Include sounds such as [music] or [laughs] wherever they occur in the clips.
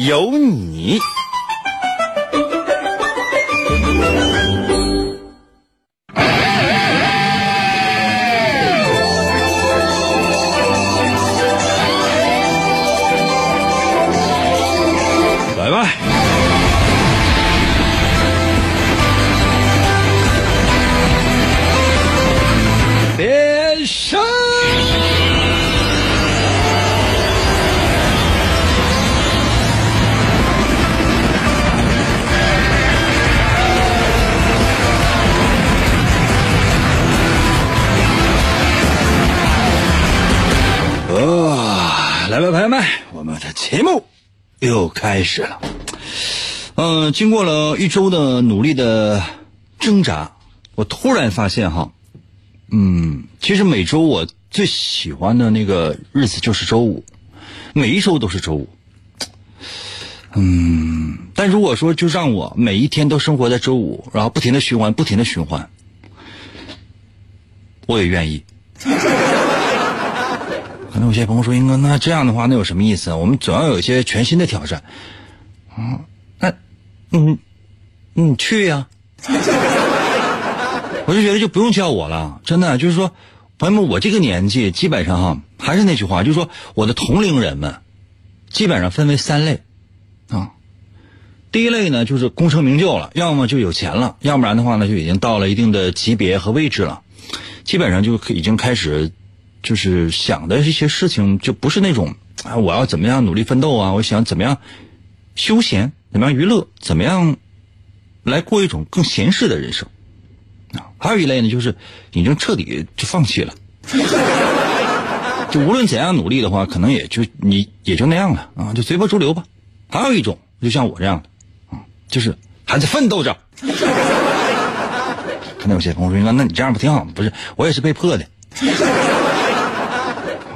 有你。哦，来吧，朋友们，我们的节目又开始了。嗯、经过了一周的努力的挣扎，我突然发现哈，嗯，其实每周我最喜欢的那个日子就是周五，每一周都是周五。嗯，但如果说就让我每一天都生活在周五，然后不停的循环，不停的循环，我也愿意。可能有些朋友说：“英哥，那这样的话，那有什么意思啊？我们总要有一些全新的挑战。”啊，那，嗯，你去呀、[laughs] 我就觉得就不用叫我了，真的就是说，朋友们，我这个年纪基本上哈，还是那句话，就是说我的同龄人们，基本上分为三类，啊，第一类呢就是功成名就了，要么就有钱了，要不然的话呢就已经到了一定的级别和位置了，基本上就已经开始，就是想的一些事情就不是那种啊我要怎么样努力奋斗啊，我想怎么样休闲，怎么样娱乐，怎么样来过一种更闲适的人生。啊，还有一类呢，就是已经彻底就放弃了，就无论怎样努力的话，可能也就你也就那样了啊，就随波逐流吧。还有一种，就像我这样的啊，就是还在奋斗着。可能有些朋友说：“那你这样不挺好吗？”不是，我也是被迫的。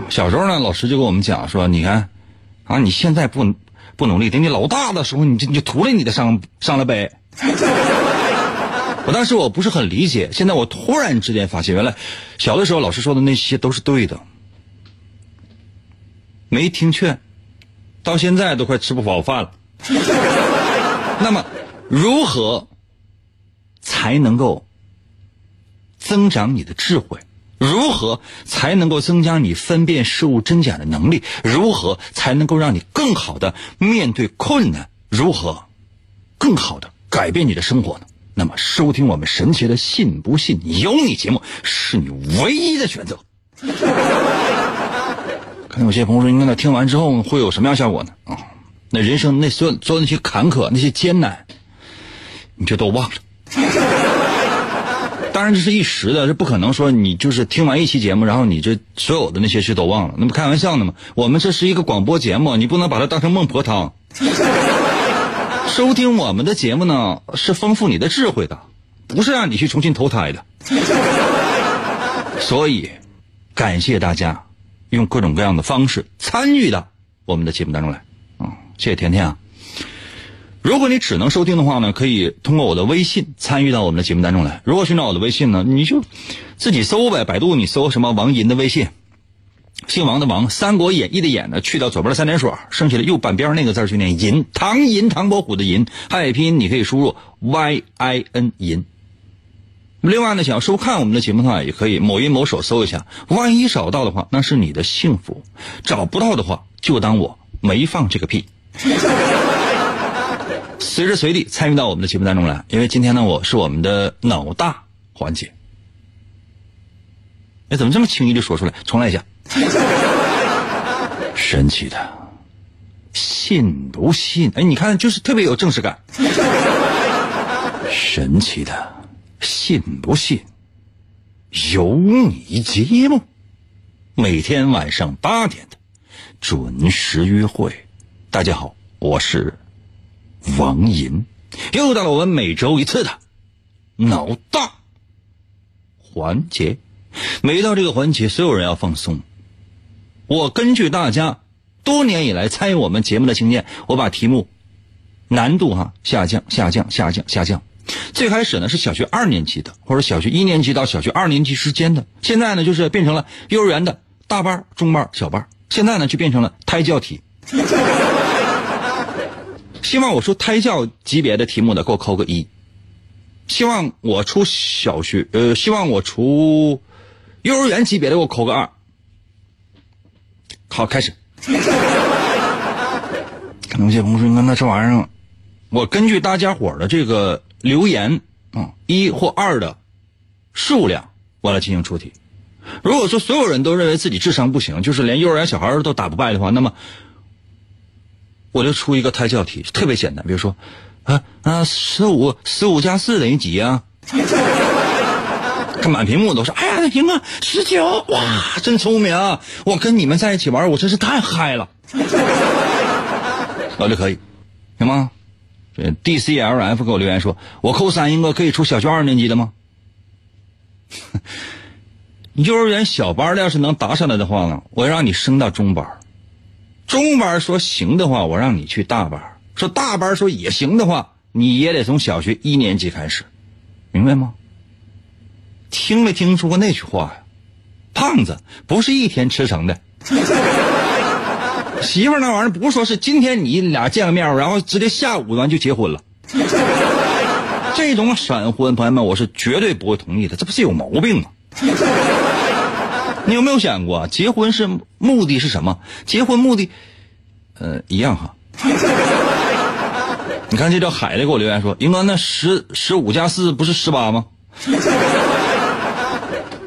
小时候呢，老师就跟我们讲说：“你看，啊，你现在不不努力，等你老大的时候，你就你就徒了你的上上了北。[laughs] ”我当时我不是很理解，现在我突然之间发现，原来小的时候老师说的那些都是对的，没听劝，到现在都快吃不饱饭了。[laughs] 那么，如何才能够增长你的智慧？如何才能够增加你分辨事物真假的能力？如何才能够让你更好的面对困难？如何更好的改变你的生活呢？那么，收听我们神奇的“信不信由你”节目是你唯一的选择。[laughs] 可能有些朋友说，应该那听完之后会有什么样效果呢？啊、那人生那所有所有那些坎坷、那些艰难，你就都忘了。当然这是一时的，这不可能说你就是听完一期节目，然后你这所有的那些事都忘了，那不开玩笑呢吗？我们这是一个广播节目，你不能把它当成孟婆汤。收听我们的节目呢，是丰富你的智慧的，不是让你去重新投胎的。所以，感谢大家用各种各样的方式参与到我们的节目当中来。嗯、谢谢甜甜啊。如果你只能收听的话呢，可以通过我的微信参与到我们的节目当中来。如果寻找我的微信呢，你就自己搜呗，百度你搜什么王银的微信，姓王的王，《三国演义》的演呢，去掉左边的三点水，剩下的右半边那个字就念银，唐银，唐伯虎的银，汉语拼音你可以输入 y i n 银。另外呢，想要收看我们的节目的话，也可以某音某手搜一下，万一找到的话，那是你的幸福；找不到的话，就当我没放这个屁。随时随地参与到我们的节目当中来，因为今天呢，我是我们的脑大环节。哎，怎么这么轻易就说出来？重来一下。[laughs] 神奇的，信不信？哎，你看，就是特别有正式感。[laughs] 神奇的，信不信？有你节目，每天晚上八点的准时约会。大家好，我是王银。又到了我们每周一次的脑大环节。每到这个环节，所有人要放松。我根据大家多年以来参与我们节目的经验，我把题目难度哈下降、下降、下降、下降。最开始呢是小学二年级的，或者小学一年级到小学二年级之间的。现在呢就是变成了幼儿园的大班、中班、小班。现在呢就变成了胎教题。希望我出胎教级别的题目的，给我扣个一。希望我出小学，呃，希望我出幼儿园级别的，给我扣个二。好，开始。可能有些朋友说：“那这玩意儿，我根据大家伙的这个留言啊，一或二的数量，我来进行出题。如果说所有人都认为自己智商不行，就是连幼儿园小孩都打不败的话，那么。”我就出一个胎教题，特别简单。比如说，啊啊，十五十五加四等于几啊？[laughs] 看满屏幕都是，哎呀，赢啊，十九！哇，真聪明啊！我跟你们在一起玩，我真是太嗨了。[laughs] 我就可以，行吗？这 D C L F 给我留言说，我扣三应该可以出小学二年级的吗？[laughs] 幼儿园小班的要是能答上来的话呢，我让你升到中班。中班说行的话，我让你去大班；说大班说也行的话，你也得从小学一年级开始，明白吗？听没听说过那句话呀？胖子不是一天吃成的。[laughs] 媳妇那玩意儿不是说是今天你俩见个面，然后直接下午咱就结婚了。这种闪婚，朋友们，我是绝对不会同意的，这不是有毛病吗？你有没有想过，结婚是目的是什么？结婚目的，呃，一样哈。[laughs] 你看这叫海的给我留言说：“英哥，那十十五加四不是十八吗？” [laughs]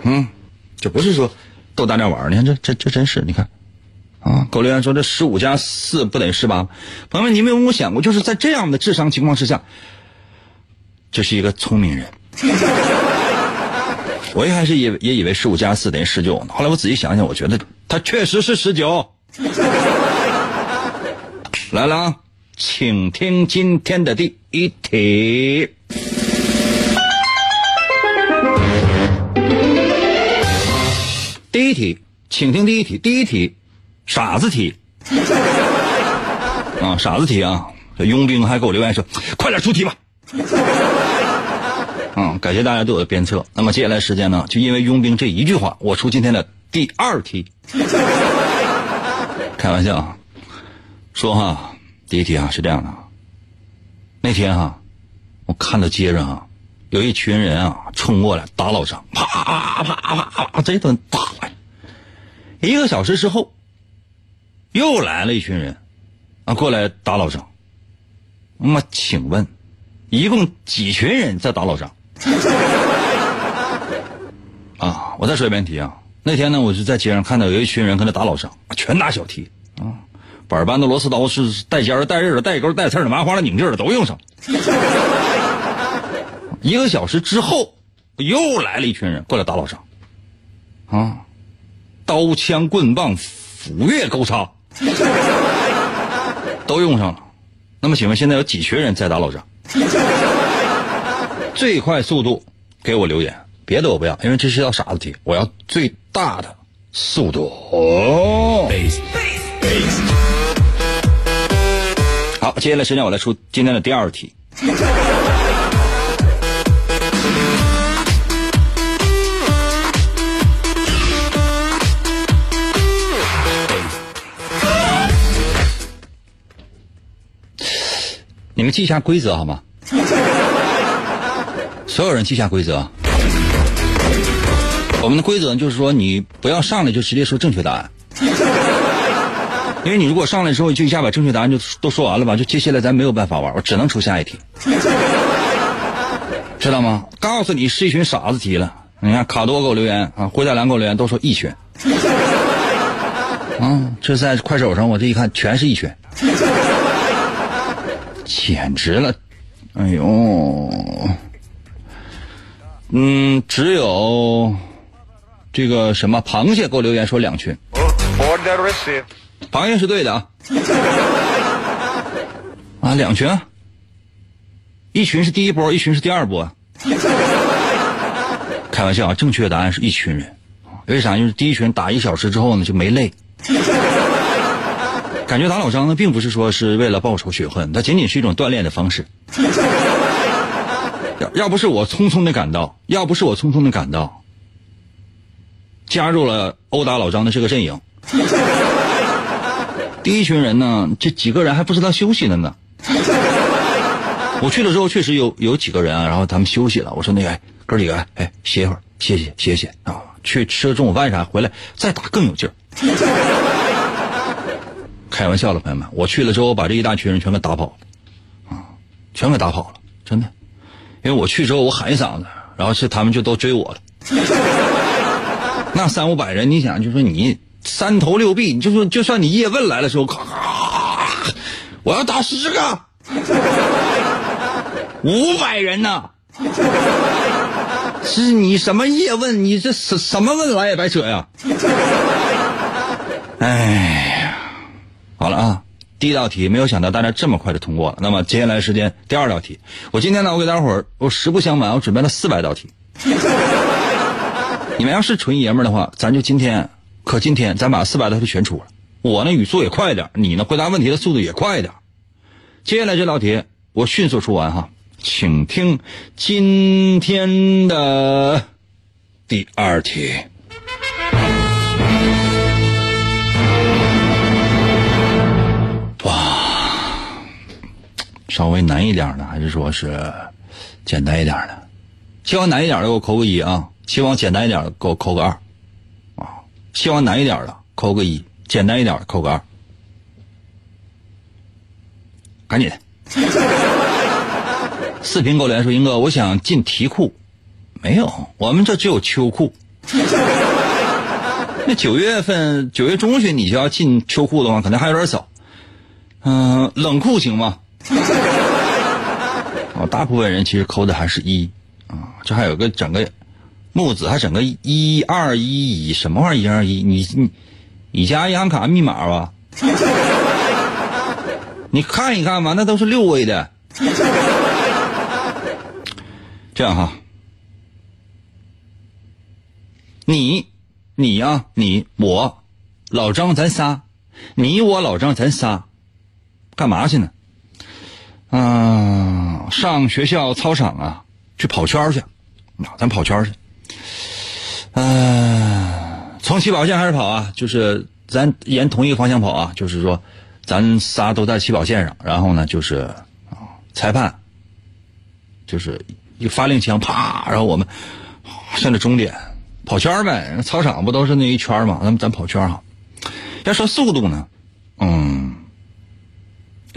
嗯，这不是说逗大家玩你看这这这真是，你看啊，给我留言说这十五加四不等于十八。朋友们，你们有没有想过，就是在这样的智商情况之下，这是一个聪明人。[laughs] 我一开始也也以为十五加四等于十九呢，后来我仔细想想，我觉得它确实是十九。来了啊，请听今天的第一题。第一题，请听第一题。第一题，傻子题。啊，傻子题啊！这佣兵还给我留言说：“快点出题吧。”嗯，感谢大家对我的鞭策。那么接下来时间呢，就因为佣兵这一句话，我出今天的第二题。[laughs] 开玩笑啊，说哈，第一题啊是这样的。那天哈，我看到街上啊，有一群人啊冲过来打老张，啪啪啪啪这一顿打。一个小时之后，又来了一群人啊过来打老张。那么请问，一共几群人在打老张？[laughs] 啊！我再说一遍题啊！那天呢，我就在街上看到有一群人跟那打老张，全打小踢啊，板板的螺丝刀是带尖的、带刃的、带钩、带刺的、麻花的、拧劲的都用上。[laughs] 一个小时之后，又来了一群人过来打老张，啊，刀枪棍棒、斧钺钩叉都用上了。那么，请问现在有几群人在打老张？最快速度给我留言，别的我不要，因为这是道傻子题，我要最大的速度。哦。好，接下来时间我来出今天的第二题。你们记一下规则好吗？[laughs] 所有人记下规则。我们的规则就是说，你不要上来就直接说正确答案，因为你如果上来之后就一下把正确答案就都说完了吧，就接下来咱没有办法玩，我只能出下一题，知道吗？告诉你是一群傻子题了。你看卡多给我留言啊，灰太狼给我留言都说一群，啊，这在快手上我这一看全是一群，简直了，哎呦！嗯，只有这个什么螃蟹给我留言说两群，螃蟹是对的啊，[laughs] 啊两群，一群是第一波，一群是第二波。[laughs] 开玩笑啊，正确答案是一群人。为啥？就是第一群打一小时之后呢就没累，[laughs] 感觉打老张呢并不是说是为了报仇雪恨，它仅仅是一种锻炼的方式。要要不是我匆匆的赶到，要不是我匆匆的赶到，加入了殴打老张的这个阵营。第一群人呢，这几个人还不知道休息了呢。我去了之后，确实有有几个人啊，然后他们休息了。我说那个哥几个，哎，歇一会儿，歇歇歇歇啊，去吃个中午饭啥，回来再打更有劲儿。开玩笑了，朋友们，我去了之后，把这一大群人全给打跑了，啊，全给打跑了，真的。因为我去之后，我喊一嗓子，然后是他们就都追我了。那三五百人，你想，就说你三头六臂，你就说就算你叶问来的时候，咔咔，我要打十个。五百人呢？是你什么叶问？你这什什么问来也白扯呀！[laughs] 哎呀，好了啊，第一道题没有想到大家这么快就通过了。那么接下来时间，第二道题，我今天呢，我给大伙儿，我实不相瞒，我准备了四百道题。[laughs] 你们要是纯爷们儿的话，咱就今天，可今天咱把四百道题全出了。我呢语速也快点，你呢回答问题的速度也快点。接下来这道题我迅速出完哈。请听今天的第二题。稍微难一点的，还是说是简单一点的？希望难一点的给我扣个一啊！希望简单一点的给我扣个二啊！希望难一点的扣个一，简单一点的扣个二，赶紧。[laughs] 视频给我连说，英哥，我想进题库，没有，我们这只有秋裤。那九月份九月中旬你就要进秋裤的话，可能还有点早。嗯，冷库行吗？[laughs] 哦，大部分人其实扣的还是一啊，这还有个整个木子，还整个一二一一什么玩意儿？一二一，你你你家银行卡密码吧？[laughs] 你看一看吧，那都是六位的。[laughs] 这样哈，你，你呀，你我，老张，咱仨，你我老张，咱仨，干嘛去呢？嗯，上学校操场啊，去跑圈去，啊，咱跑圈去。嗯，从起跑线开始跑啊，就是咱沿同一个方向跑啊，就是说，咱仨都在起跑线上，然后呢，就是，裁判，就是。一发令枪，啪！然后我们向着终点跑圈呗。操场不都是那一圈吗？咱咱跑圈哈。要说速度呢，嗯，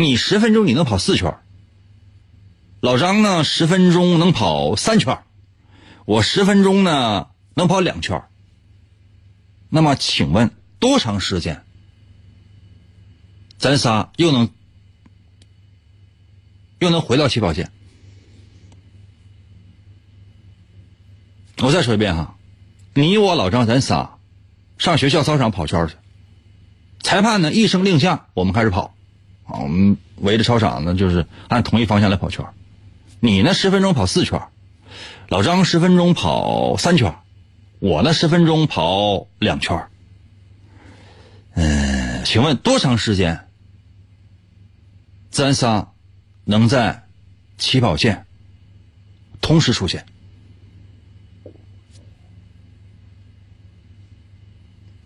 你十分钟你能跑四圈，老张呢十分钟能跑三圈，我十分钟呢能跑两圈。那么请问多长时间，咱仨又能又能回到起跑线？我再说一遍哈，你我老张咱仨上学校操场跑圈去，裁判呢一声令下，我们开始跑，我们围着操场呢就是按同一方向来跑圈。你呢十分钟跑四圈，老张十分钟跑三圈，我呢十分钟跑两圈。嗯，请问多长时间，咱仨能在起跑线同时出现？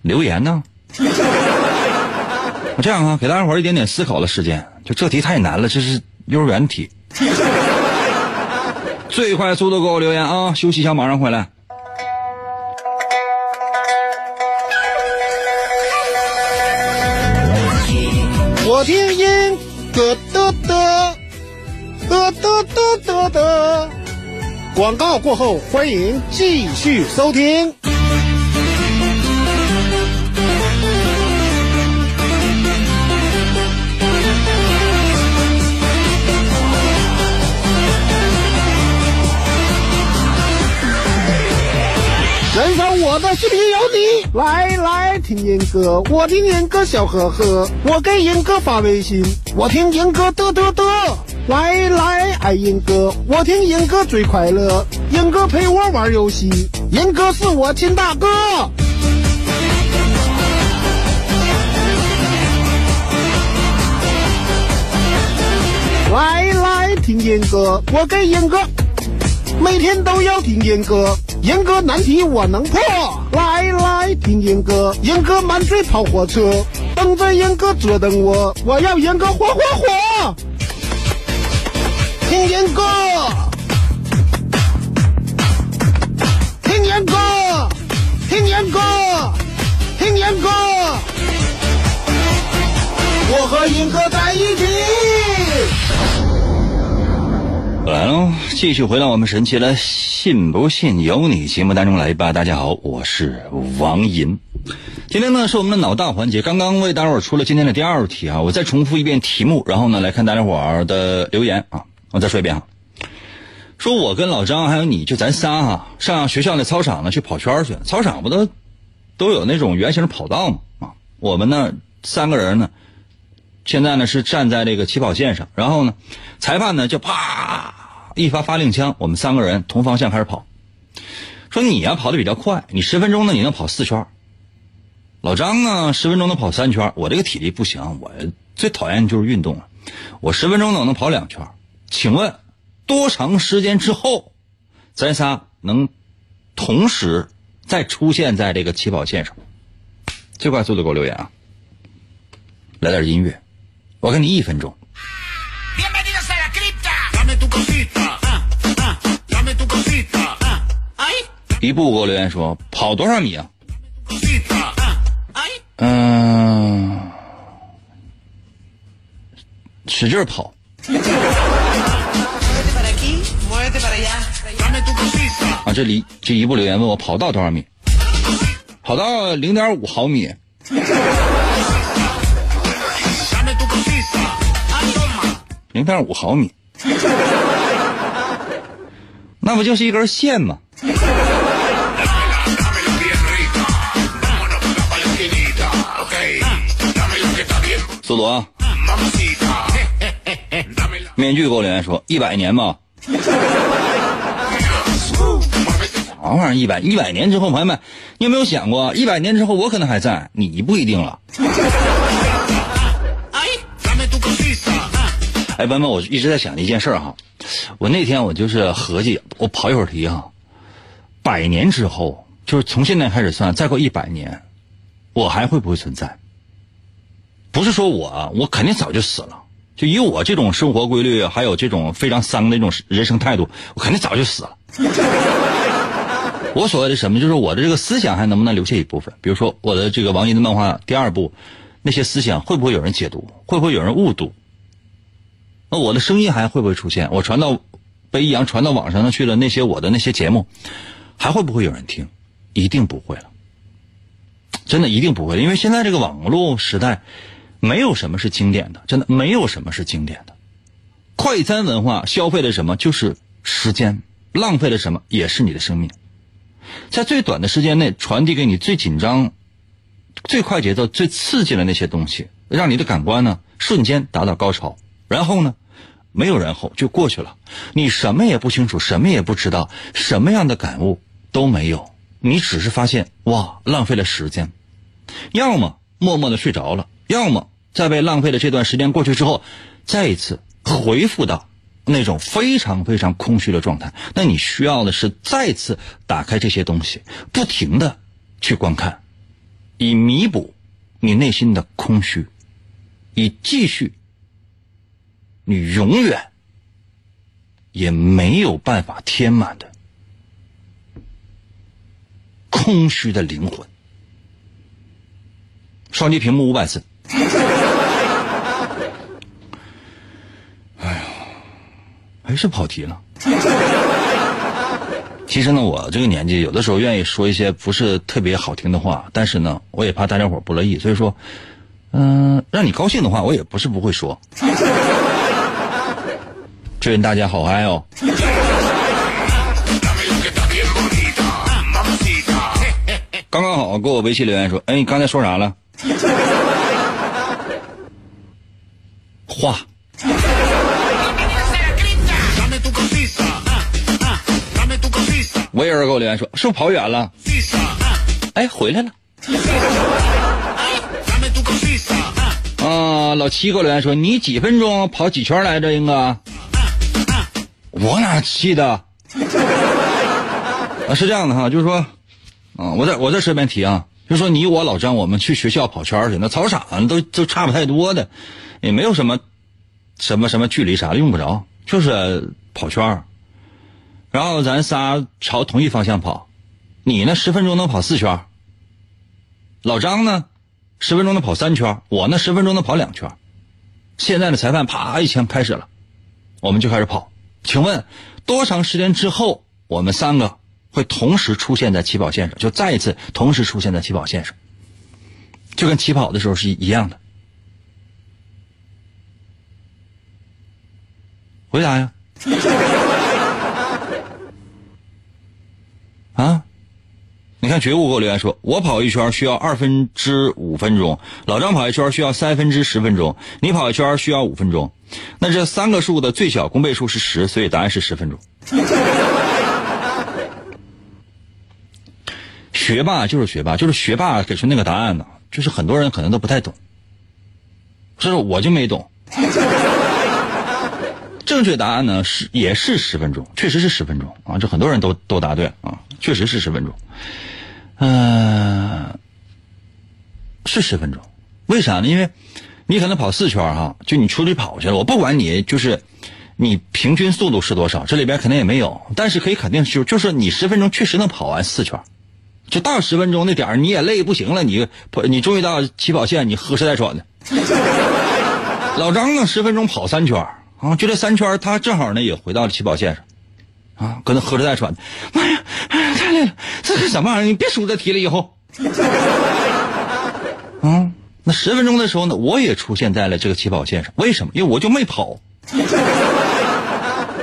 留言呢？[laughs] 我这样啊给大家伙一点点思考的时间就这题太难了这是幼儿园题。最快速度给我留言啊休息一下马上回来。我听音得得得得得得得得。广告过后欢迎继续收听。我的视频有你，来来听音歌，我听音歌笑呵呵，我给音歌发微信，我听音歌嘚嘚嘚，来来。爱音哥，我听银哥最快乐，银哥陪我玩游戏，银哥是我亲大哥。来来听银哥，我给银哥，每天都要听银哥，严哥难题我能破。来来听严哥，严哥满嘴跑火车，等着严哥折腾我，我要严哥火火火。听严哥，听严哥，听严哥，听严哥，我和严哥在一起。来喽，继续回到我们神奇的“信不信由你”节目当中来吧。大家好，我是王银。今天呢是我们的脑大环节，刚刚为大伙儿出了今天的第二题啊，我再重复一遍题目，然后呢来看大家伙儿的留言啊。我再说一遍哈，说我跟老张还有你就咱仨哈，上学校的操场呢去跑圈去，操场不都都有那种圆形跑道吗？啊，我们呢三个人呢，现在呢是站在这个起跑线上，然后呢，裁判呢就啪一发发令枪，我们三个人同方向开始跑。说你呀跑的比较快，你十分钟呢你能跑四圈，老张呢十分钟能跑三圈，我这个体力不行，我最讨厌就是运动了，我十分钟呢能跑两圈。请问，多长时间之后，咱仨能同时再出现在这个起跑线上？最快速度给我留言啊！来点音乐，我给你一分钟。一步给我留言说跑多少米啊？嗯，使劲跑。[laughs] 啊，这里这一步留言问我跑到多少米？跑到零点五毫米。零点五毫米，那不就是一根线吗？速度啊！面具给我留言说一百年吧。啥玩意儿？一百一百年之后，朋友们，你有没有想过，一百年之后我可能还在，你不一定了。哎，朋友们，我一直在想一件事儿哈，我那天我就是合计，我跑一会儿题哈，百年之后，就是从现在开始算，再过一百年，我还会不会存在？不是说我，我肯定早就死了。就以我这种生活规律，还有这种非常丧的那种人生态度，我肯定早就死了。[laughs] 我所谓的什么，就是我的这个思想还能不能留下一部分？比如说我的这个王银的漫画第二部，那些思想会不会有人解读？会不会有人误读？那我的声音还会不会出现？我传到被易阳传到网上去了，那些我的那些节目，还会不会有人听？一定不会了，真的一定不会，因为现在这个网络时代。没有什么是经典的，真的没有什么是经典的。快餐文化消费的什么就是时间，浪费了什么也是你的生命。在最短的时间内传递给你最紧张、最快节奏、最刺激的那些东西，让你的感官呢瞬间达到高潮。然后呢，没有然后就过去了。你什么也不清楚，什么也不知道，什么样的感悟都没有。你只是发现哇，浪费了时间，要么默默的睡着了，要么。在被浪费的这段时间过去之后，再一次回复到那种非常非常空虚的状态。那你需要的是再次打开这些东西，不停的去观看，以弥补你内心的空虚，以继续你永远也没有办法填满的空虚的灵魂。双击屏幕五百次。哎呀，还是跑题了。[laughs] 其实呢，我这个年纪有的时候愿意说一些不是特别好听的话，但是呢，我也怕大家伙不乐意，所以说，嗯，让你高兴的话，我也不是不会说。[laughs] 祝愿大家好嗨哦！[laughs] 刚刚好，给我微信留言说，哎，你刚才说啥了？话。我有人给我留言说，是不是跑远了？哎，回来了。啊，老七给我留言说，你几分钟跑几圈来着，英哥？我哪记得？啊，是这样的哈，就是说，啊，我在我在这边提啊，就说你我老张，我们去学校跑圈去，那操场都都差不太多的，也没有什么什么什么距离啥的用不着，就是跑圈然后咱仨朝同一方向跑，你呢十分钟能跑四圈老张呢十分钟能跑三圈我呢十分钟能跑两圈现在的裁判啪一枪开始了，我们就开始跑。请问多长时间之后，我们三个？会同时出现在起跑线上，就再一次同时出现在起跑线上，就跟起跑的时候是一样的。回答呀！啊！你看觉悟给我留言说，我跑一圈需要二分之五分钟，老张跑一圈需要三分之十分钟，你跑一圈需要五分钟。那这三个数的最小公倍数是十，所以答案是十分钟。[laughs] 学霸就是学霸，就是学霸给出那个答案呢，就是很多人可能都不太懂，所以我就没懂。[laughs] 正确答案呢是也是十分钟，确实是十分钟啊，这很多人都都答对啊，确实是十分钟。嗯，是十分钟，为啥呢？因为你可能跑四圈哈，就你出去跑去了，我不管你就是你平均速度是多少，这里边肯定也没有，但是可以肯定就就是你十分钟确实能跑完四圈。就到十分钟那点儿，你也累不行了，你你终于到起跑线，你喝哧带喘的。[laughs] 老张呢，十分钟跑三圈啊，就这三圈，他正好呢也回到了起跑线上，啊，搁那喝着带喘的。妈呀，哎呀太累了，这是什么玩意儿？你别数这题了，以后。啊，那十分钟的时候呢，我也出现在了这个起跑线上，为什么？因为我就没跑。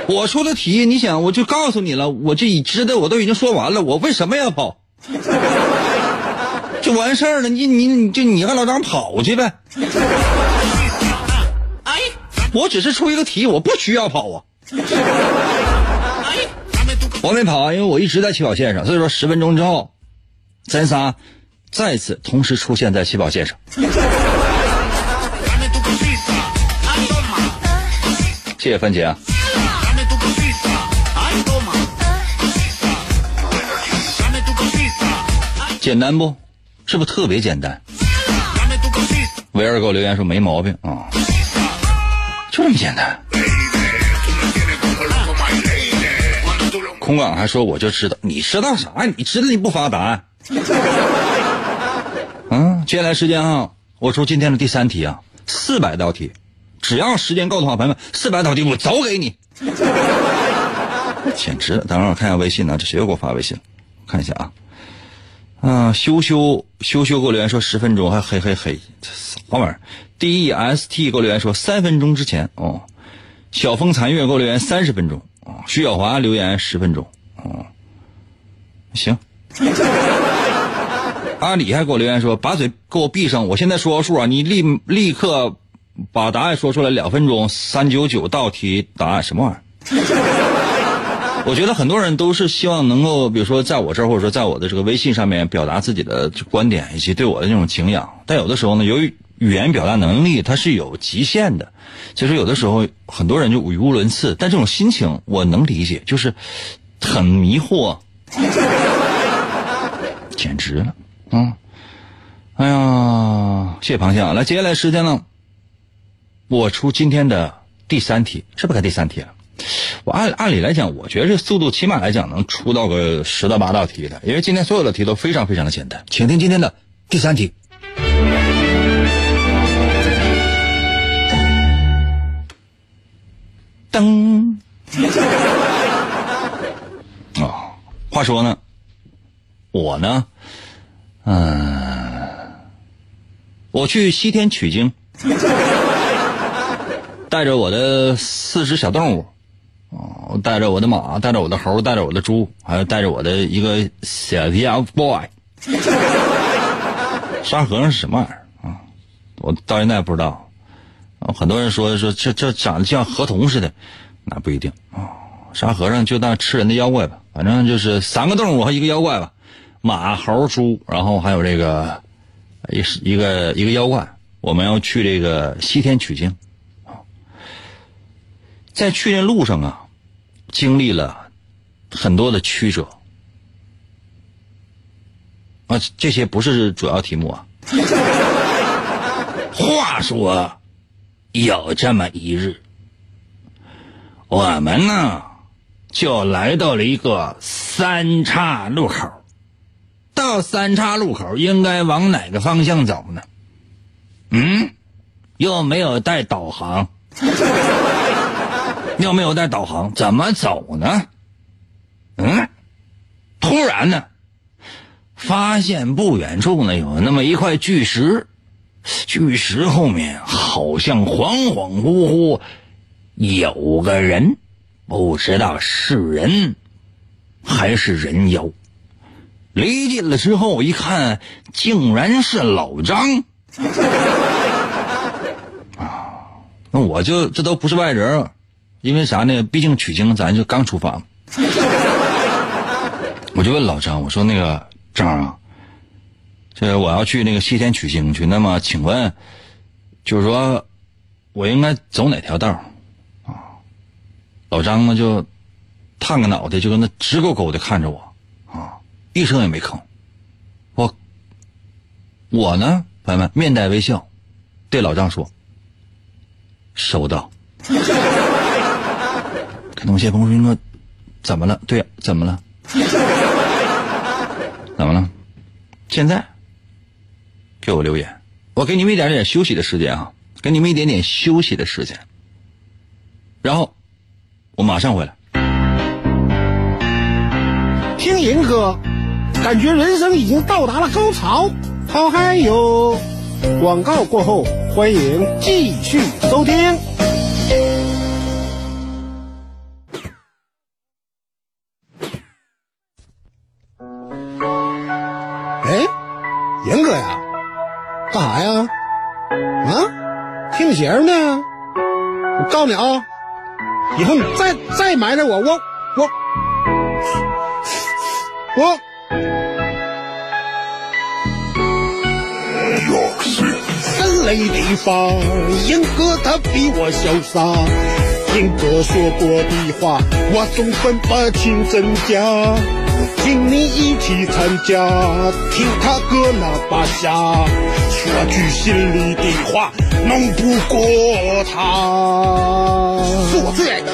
我出的题，你想，我就告诉你了，我这已知的我都已经说完了，我为什么要跑？[laughs] 就完事儿了，你你你就你和老张跑去呗。哎我只是出一个题，我不需要跑啊。我没跑，因为我一直在起跑线上，所以说十分钟之后，咱仨再次同时出现在起跑线上。谢谢番茄啊。简单不？是不是特别简单？维尔给我留言说没毛病啊，就这么简单。空港还说我就知道，你知道啥？你知道你不发答案？嗯，[laughs] 接下来时间啊，我出今天的第三题啊，四百道题，只要时间够的话，朋友们，四百道题我早给你。[laughs] 简直了！等会儿我看一下微信呢，这谁又给我发微信？看一下啊。啊，羞羞羞羞给我留言说十分钟，还嘿嘿嘿，这啥玩意儿？D E S T 给我留言说三分钟之前哦。小风残月给我留言三十分钟徐小华留言十分钟哦。行。阿里还给我留言说把嘴给我闭上，我现在说个数啊，你立立刻把答案说出来，两分钟三九九道题答案什么玩意儿？[laughs] 我觉得很多人都是希望能够，比如说在我这儿，或者说在我的这个微信上面表达自己的观点以及对我的那种敬仰。但有的时候呢，由于语言表达能力它是有极限的，其实有的时候很多人就语无伦次。但这种心情我能理解，就是很迷惑，[laughs] 简直了啊！哎呀，谢谢螃蟹啊！来，接下来时间呢，我出今天的第三题，是不是该第三题了？我按按理来讲，我觉得这速度起码来讲能出到个十到八道题的，因为今天所有的题都非常非常的简单。请听今天的第三题。噔。啊，话说呢，我呢，嗯，我去西天取经，带着我的四只小动物。哦，带着我的马，带着我的猴，带着我的猪，还有带着我的一个小 TFBOY。[laughs] 沙和尚是什么玩意儿啊？我到现在不知道。很多人说说这这长得像河童似的，那不一定啊。沙和尚就当吃人的妖怪吧，反正就是三个动物和一个妖怪吧，马、猴、猪，然后还有这个一一个一个妖怪，我们要去这个西天取经。在去的路上啊，经历了很多的曲折啊，这些不是主要题目啊。话说，有这么一日，我们呢就来到了一个三岔路口。到三岔路口，应该往哪个方向走呢？嗯，又没有带导航。[laughs] 又没有带导航，怎么走呢？嗯，突然呢，发现不远处呢有那么一块巨石，巨石后面好像恍恍惚惚有个人，不知道是人还是人妖。离近了之后一看，竟然是老张。[laughs] 啊，那我就这都不是外人。因为啥呢？毕竟取经，咱就刚出发。[laughs] 我就问老张，我说：“那个张啊，这我要去那个西天取经去，那么请问，就是说，我应该走哪条道啊？”老张呢就探个脑袋，就跟那直勾勾的看着我啊，一声也没吭。我我呢，朋友们面带微笑，对老张说：“收到。”东谢鹏说：“怎么了？对呀，怎么了？[laughs] 怎么了？现在给我留言，我给你们一点点休息的时间啊，给你们一点点休息的时间，然后我马上回来。听银哥，感觉人生已经到达了高潮。好嗨哟！广告过后，欢迎继续收听。”告诉你啊，以后你再再埋汰我，我我我。神雷地法，严哥他比我潇洒。严哥说过的话，我总分不清真假。请你一起参加，听他哥那把瞎，说句心里的话，弄不过他。是我最爱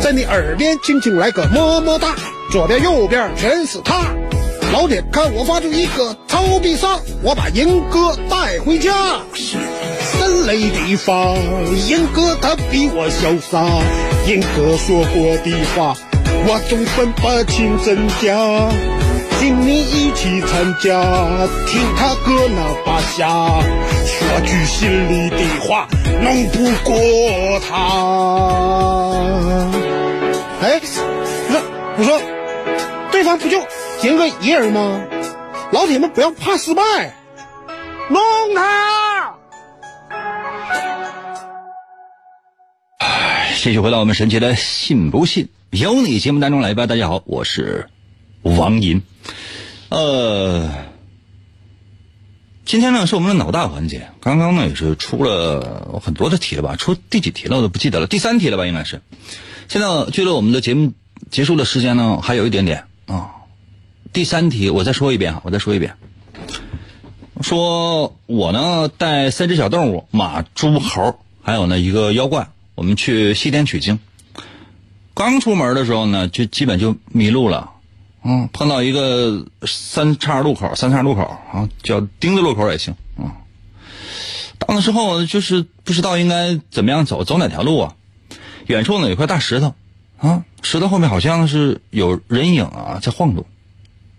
在你耳边轻轻来个么么哒，左边右边全是他，老铁看我发出一个超必杀，我把银哥带回家。神雷地方，银哥他比我潇洒，银哥说过的话，我总分不清真假。请你一起参加，听他哥那把瞎，说句心里的话，弄不过他。哎，那我说，对方不就赢个一人吗？老铁们不要怕失败，弄他！哎继续回到我们神奇的信不信由你节目当中来吧。大家好，我是。王银，呃，今天呢是我们的脑大环节。刚刚呢也是出了很多的题了吧？出第几题了我都不记得了，第三题了吧？应该是。现在距离我们的节目结束的时间呢还有一点点啊。第三题我再说一遍啊，我再说一遍。说我呢带三只小动物马、猪、猴，还有呢一个妖怪，我们去西天取经。刚出门的时候呢，就基本就迷路了。嗯，碰到一个三岔路口，三岔路口啊，叫丁字路口也行啊。到那之后就是不知道应该怎么样走，走哪条路啊？远处呢有块大石头，啊，石头后面好像是有人影啊在晃动。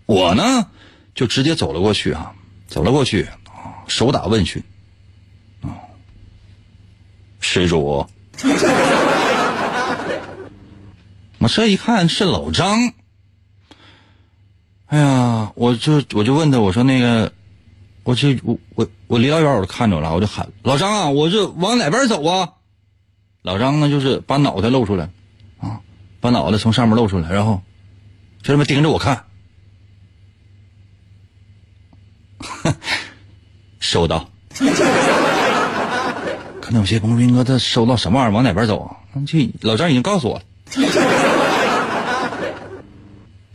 我呢就直接走了过去啊，走了过去啊，手打问询啊，施主。[laughs] 我这一看是老张，哎呀，我就我就问他，我说那个，我这我我我离老远我就看着了，我就喊老张啊，我这往哪边走啊？老张呢就是把脑袋露出来，啊，把脑袋从上面露出来，然后就这么盯着我看，[laughs] 收到。[laughs] 可能有些朋友哥他收到什么玩意儿，往哪边走啊？这老张已经告诉我了。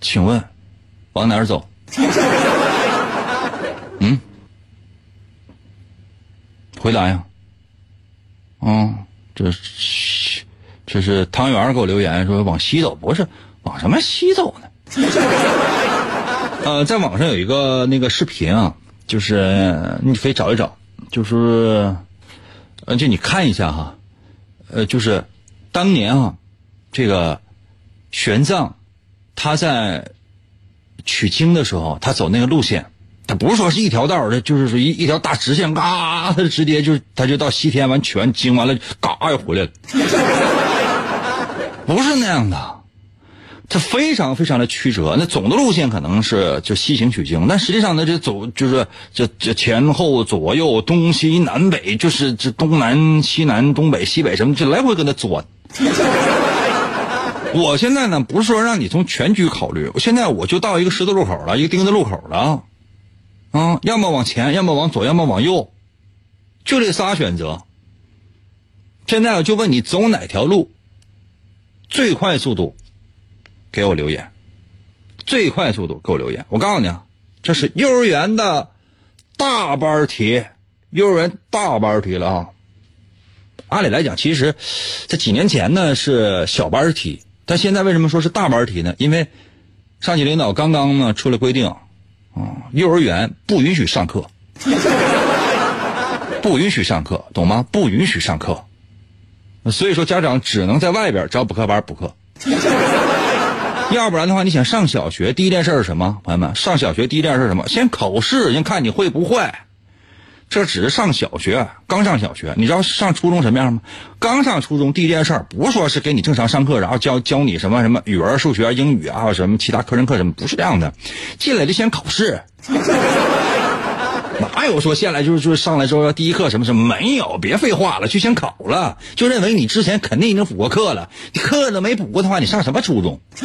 请问，往哪儿走？[laughs] 嗯，回答呀。嗯，这是这是汤圆给我留言说往西走，不是往什么西走呢？[laughs] 呃，在网上有一个那个视频啊，就是你可以找一找，就是呃，就你看一下哈，呃，就是当年啊，这个玄奘他在取经的时候，他走那个路线，他不是说是一条道的，就是说一一条大直线，嘎，他直接就他就到西天完取完经完了，嘎又回来了，[laughs] 不是那样的，他非常非常的曲折。那总的路线可能是就西行取经，但实际上呢，这走就是这这前后左右东西南北，就是这东南西南东北西北什么，就来回跟他钻。我现在呢，不是说让你从全局考虑，我现在我就到一个十字路口了，一个丁字路口了，啊，要么往前，要么往左，要么往右，就这仨选择。现在我就问你，走哪条路最快速度？给我留言，最快速度给我留言。我告诉你啊，这是幼儿园的大班题，幼儿园大班题了啊。按理来讲，其实，在几年前呢是小班题。但现在为什么说是大班题呢？因为上级领导刚刚呢出了规定，啊，幼儿园不允许上课，不允许上课，懂吗？不允许上课，所以说家长只能在外边找补课班补课。要不然的话，你想上小学，第一件事是什么？朋友们，上小学第一件事是什么？先考试，先看你会不会。这只是上小学，刚上小学，你知道上初中什么样吗？刚上初中第一件事不是说是给你正常上课，然后教教你什么什么语文、数学、英语啊，什么其他课程课什么，不是这样的。进来就先考试，[laughs] 哪有说现来就是就是上来之后第一课什么什么？没有，别废话了，就先考了，就认为你之前肯定已经补过课了，你课都没补过的话，你上什么初中？[laughs]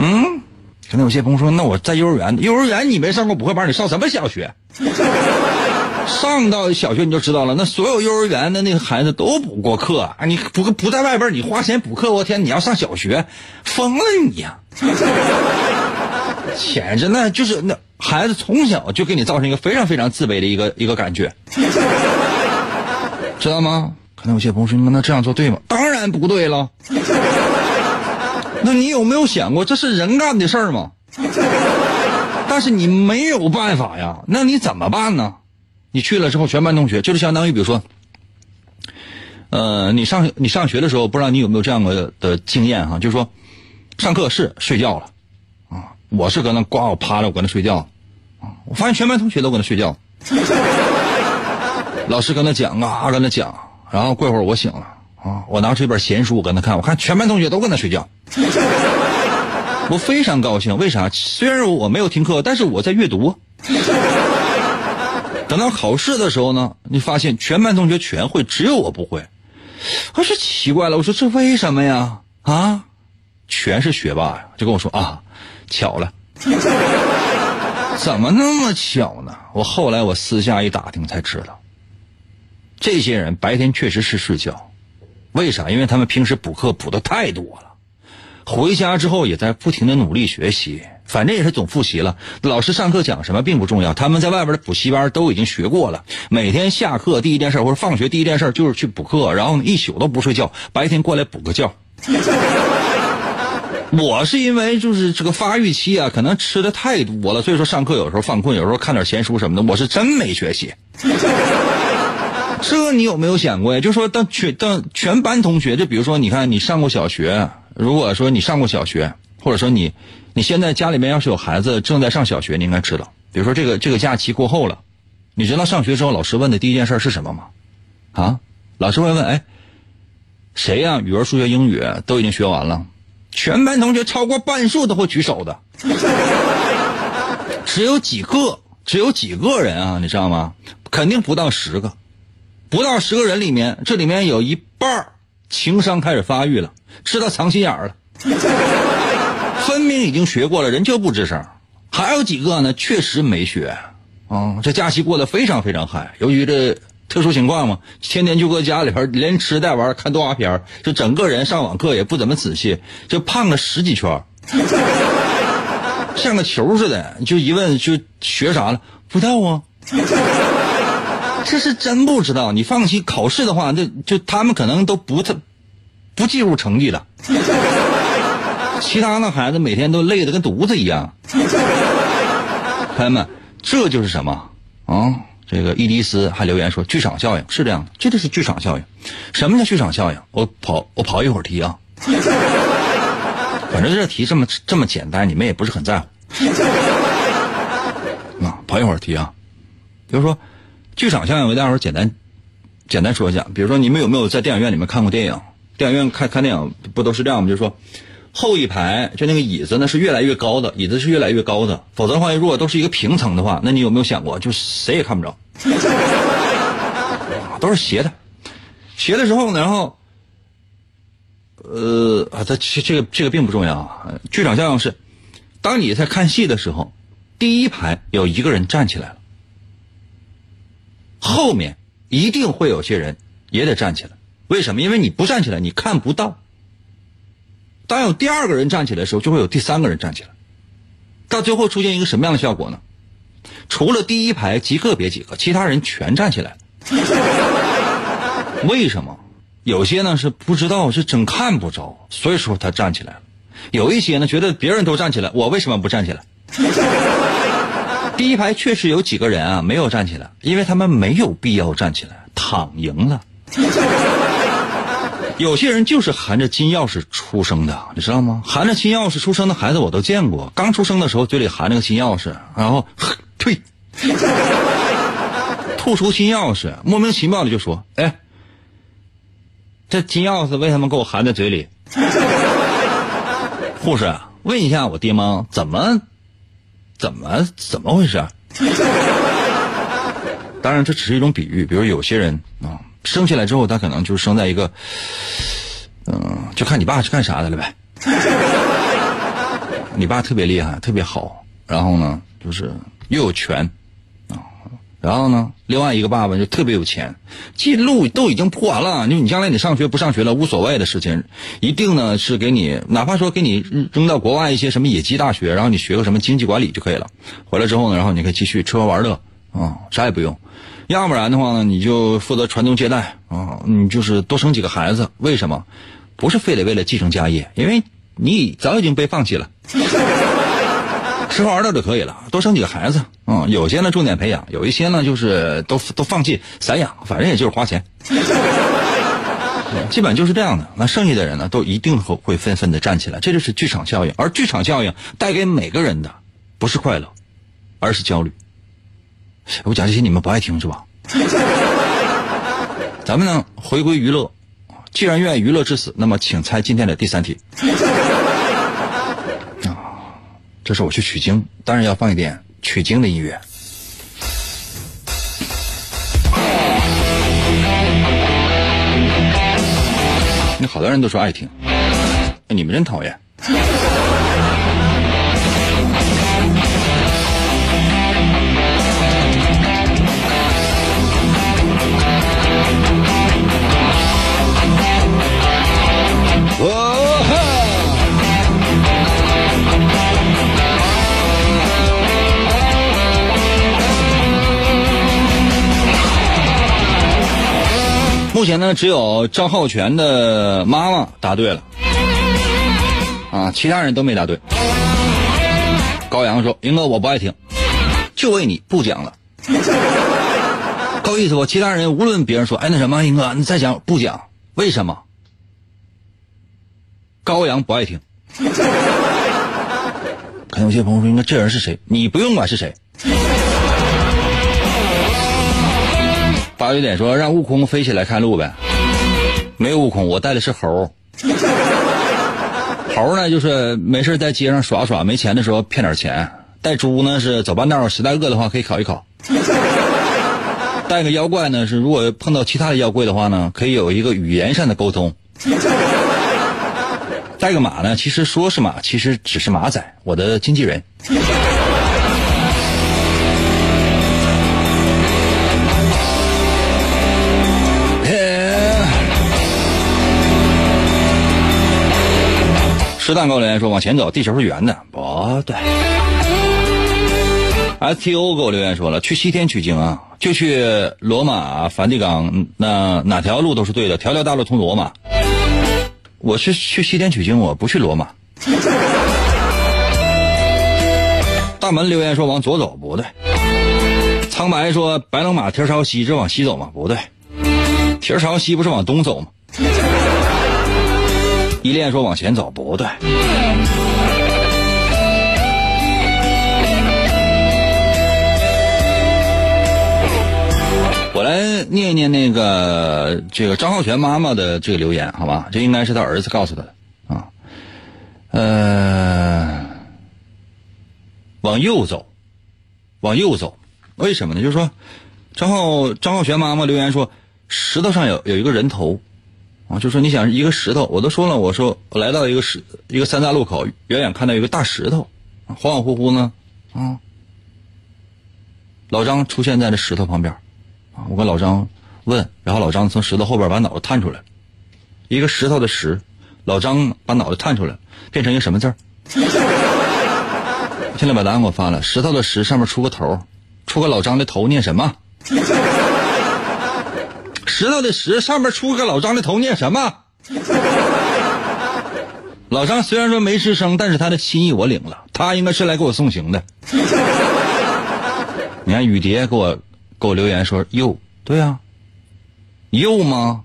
嗯。可能有些朋友说：“那我在幼儿园，幼儿园你没上过补课班，你上什么小学？[laughs] 上到小学你就知道了。那所有幼儿园的那个孩子都补过课啊！你不不在外边，你花钱补课，我天！你要上小学，疯了你呀！简直那就是那孩子从小就给你造成一个非常非常自卑的一个一个感觉，[laughs] 知道吗？可能有些朋友说：那这样做对吗？当然不对了。”那你有没有想过，这是人干的事儿吗？[laughs] 但是你没有办法呀，那你怎么办呢？你去了之后，全班同学就是相当于，比如说，呃，你上你上学的时候，不知道你有没有这样的的经验哈？就是说，上课是睡觉了，啊，我是搁那呱我趴着，我搁那睡觉，啊，我发现全班同学都搁那睡觉，[laughs] 老师搁那讲啊，搁那讲，然后过会儿我醒了。啊！我拿出一本闲书我跟他看，我看全班同学都跟他睡觉，我非常高兴。为啥？虽然我没有听课，但是我在阅读。等到考试的时候呢，你发现全班同学全会，只有我不会。我说奇怪了，我说这为什么呀？啊，全是学霸呀！就跟我说啊，巧了，怎么那么巧呢？我后来我私下一打听才知道，这些人白天确实是睡觉。为啥？因为他们平时补课补的太多了，回家之后也在不停的努力学习，反正也是总复习了。老师上课讲什么并不重要，他们在外边的补习班都已经学过了。每天下课第一件事或者放学第一件事就是去补课，然后一宿都不睡觉，白天过来补个觉。[laughs] 我是因为就是这个发育期啊，可能吃的太多了，所以说上课有时候犯困，有时候看点闲书什么的。我是真没学习。这你有没有想过呀？就说当全当全班同学，就比如说，你看你上过小学，如果说你上过小学，或者说你你现在家里面要是有孩子正在上小学，你应该知道，比如说这个这个假期过后了，你知道上学之后老师问的第一件事是什么吗？啊，老师会问，哎，谁呀？语文、数学、英语都已经学完了，全班同学超过半数都会举手的，只有几个，只有几个人啊，你知道吗？肯定不到十个。不到十个人里面，这里面有一半情商开始发育了，知道藏心眼儿了，分明已经学过了，人就不吱声。还有几个呢，确实没学，啊，这假期过得非常非常嗨。由于这特殊情况嘛，天天就搁家里边连吃带玩看动画片就整个人上网课也不怎么仔细，就胖了十几圈，[laughs] 像个球似的。就一问就学啥了，不知道啊。这是真不知道，你放心，考试的话，这就他们可能都不特不计入成绩了。[laughs] 其他的孩子每天都累得跟犊子一样。朋友们，这就是什么啊？这个伊迪丝还留言说剧场效应是这样的，这就是剧场效应。什么叫剧场效应？我跑我跑一会儿题啊。反正这题这么这么简单，你们也不是很在乎。啊，跑一会儿题啊，比如说。剧场效应，我给大伙儿简单简单说一下。比如说，你们有没有在电影院里面看过电影？电影院看看电影不都是这样吗？就是说，后一排就那个椅子呢是越来越高的，椅子是越来越高的。否则的话，如果都是一个平层的话，那你有没有想过，就谁也看不着，[laughs] 都是斜的。斜的时候呢，然后，呃啊，这这个这个并不重要啊。剧场效应是，当你在看戏的时候，第一排有一个人站起来了。后面一定会有些人也得站起来，为什么？因为你不站起来，你看不到。当有第二个人站起来的时候，就会有第三个人站起来，到最后出现一个什么样的效果呢？除了第一排极个别几个，其他人全站起来了。[laughs] 为什么？有些呢是不知道，是真看不着，所以说他站起来了；有一些呢觉得别人都站起来，我为什么不站起来？[laughs] 第一排确实有几个人啊，没有站起来，因为他们没有必要站起来，躺赢了。[laughs] 有些人就是含着金钥匙出生的，你知道吗？含着金钥匙出生的孩子我都见过，刚出生的时候嘴里含着个金钥匙，然后呸，[laughs] 吐出金钥匙，莫名其妙的就说：“哎，这金钥匙为什么给我含在嘴里？”护士，问一下我爹妈怎么？怎么怎么回事？[laughs] 当然，这只是一种比喻。比如有些人啊，生下来之后，他可能就生在一个，嗯，就看你爸是干啥的了呗。[laughs] 你爸特别厉害，特别好，然后呢，就是又有权。然后呢，另外一个爸爸就特别有钱，这路都已经铺完了，就你将来你上学不上学了无所谓的事情，一定呢是给你，哪怕说给你扔到国外一些什么野鸡大学，然后你学个什么经济管理就可以了。回来之后呢，然后你可以继续吃喝玩乐啊，啥也不用。要不然的话呢，你就负责传宗接代啊，你就是多生几个孩子。为什么？不是非得为了继承家业，因为你早已经被放弃了。吃喝玩乐就可以了，多生几个孩子，嗯，有些呢重点培养，有一些呢就是都都放弃散养，反正也就是花钱，[laughs] 基本就是这样的。那剩下的人呢，都一定会会纷纷的站起来，这就是剧场效应。而剧场效应带给每个人的不是快乐，而是焦虑。我讲这些你们不爱听是吧？[laughs] 咱们呢回归娱乐，既然愿意娱乐至死，那么请猜今天的第三题。这是我去取经，当然要放一点取经的音乐。那好多人都说爱听，你们真讨厌。前呢，只有张浩全的妈妈答对了，啊，其他人都没答对。高阳说：“英哥，我不爱听，就为你不讲了。”够意思不？其他人无论别人说，哎，那什么，英哥，你再讲不讲？为什么？高阳不爱听。可能有些朋友说，应该这人是谁？你不用管是谁。八九点说让悟空飞起来看路呗，没有悟空，我带的是猴。猴呢，就是没事在街上耍耍，没钱的时候骗点钱。带猪呢是走半道，实在饿的话可以烤一烤。带个妖怪呢是，如果碰到其他的妖怪的话呢，可以有一个语言上的沟通。带个马呢，其实说是马，其实只是马仔，我的经纪人。吃蛋糕留言说往前走，地球是圆的，不对。S T O 给我留言说了，去西天取经啊，就去罗马、梵蒂冈，那哪条路都是对的，条条大路通罗马。我是去西天取经，我不去罗马。大门留言说往左走，不对。苍白说白龙马蹄朝西，这往西走吗？不对。蹄朝西不是往东走吗？依恋说往前走，不对。我来念一念那个这个张浩全妈妈的这个留言，好吧？这应该是他儿子告诉他的啊。呃，往右走，往右走，为什么呢？就是说，张浩张浩全妈妈留言说，石头上有有一个人头。啊，就说你想一个石头，我都说了，我说我来到一个石一个三大路口，远远看到一个大石头，恍恍惚惚呢，啊，老张出现在这石头旁边，啊，我跟老张问，然后老张从石头后边把脑袋探出来，一个石头的石，老张把脑袋探出来，变成一个什么字儿？[laughs] 现在把答案给我发了，石头的石上面出个头，出个老张的头，念什么？石头的石上面出个老张的头，念什么？[laughs] 老张虽然说没吱声，但是他的心意我领了。他应该是来给我送行的。[laughs] 你看雨蝶给我给我留言说又对啊，又吗？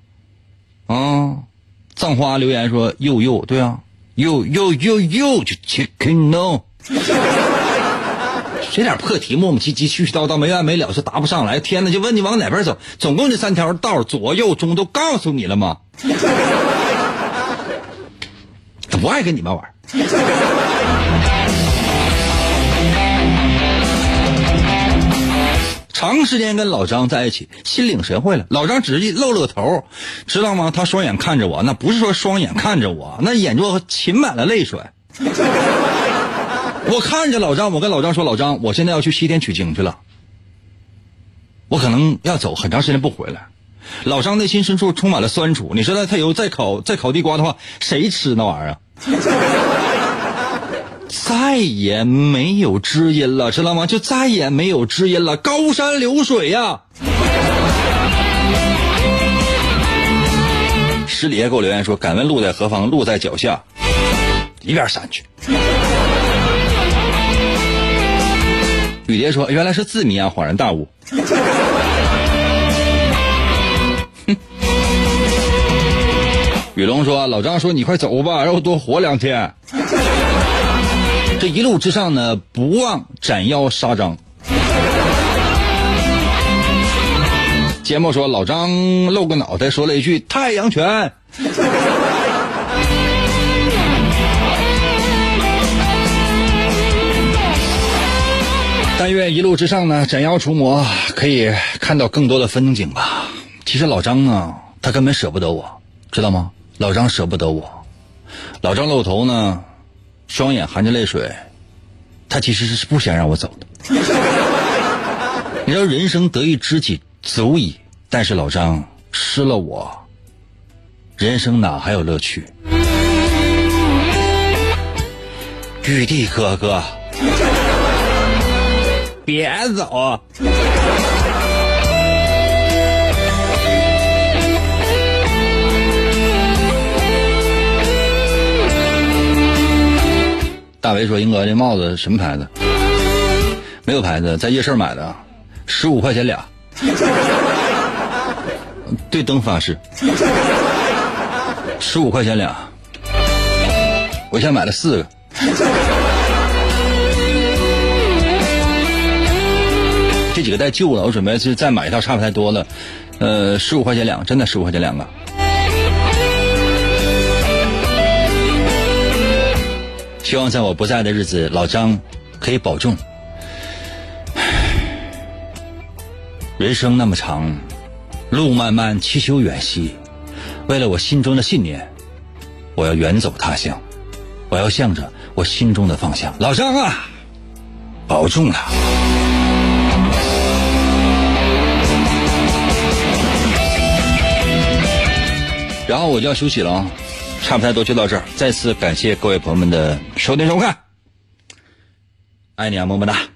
啊，葬花留言说又又对啊，又又又又就 chicken no。这点破题磨磨唧唧、絮絮叨叨、没完没了，是答不上来。天哪，就问你往哪边走？总共这三条道，左右中都告诉你了吗？不爱跟你们玩。[laughs] 长时间跟老张在一起，心领神会了。老张只是露了个头，知道吗？他双眼看着我，那不是说双眼看着我，那眼中噙满了泪水。我看着老张，我跟老张说：“老张，我现在要去西天取经去了，我可能要走很长时间不回来。”老张内心深处充满了酸楚。你说他他有再烤再烤地瓜的话，谁吃那玩意儿？[laughs] 再也没有知音了，知道吗？就再也没有知音了。高山流水呀！十里爷给我留言说：“敢问路在何方？路在脚下，一边闪去。”雨蝶说：“原来是字谜啊！”恍然大悟。[laughs] 雨龙说：“老张说你快走吧，让我多活两天。这一路之上呢，不忘斩妖杀张。”节目说：“老张露个脑袋，说了一句‘太阳拳’。”但愿一路之上呢，斩妖除魔，可以看到更多的风景吧。其实老张呢，他根本舍不得我，知道吗？老张舍不得我，老张露头呢，双眼含着泪水，他其实是不想让我走的。[laughs] 你说人生得一知己足矣，但是老张失了我，人生哪还有乐趣？玉帝哥哥。别走！大伟说：“英哥，这帽子什么牌子？没有牌子，在夜市买的，十五块钱俩。”对灯发誓。十五块钱俩，我先买了四个。这几个带旧了，我准备是再买一套，差不太多了。呃，十五块钱两个，真的十五块钱两个。希望在我不在的日子，老张可以保重。人生那么长，路漫漫其修远兮。为了我心中的信念，我要远走他乡，我要向着我心中的方向。老张啊，保重了。然后我就要休息了啊。差不太多就到这儿，再次感谢各位朋友们的收听收看，爱你啊，么么哒。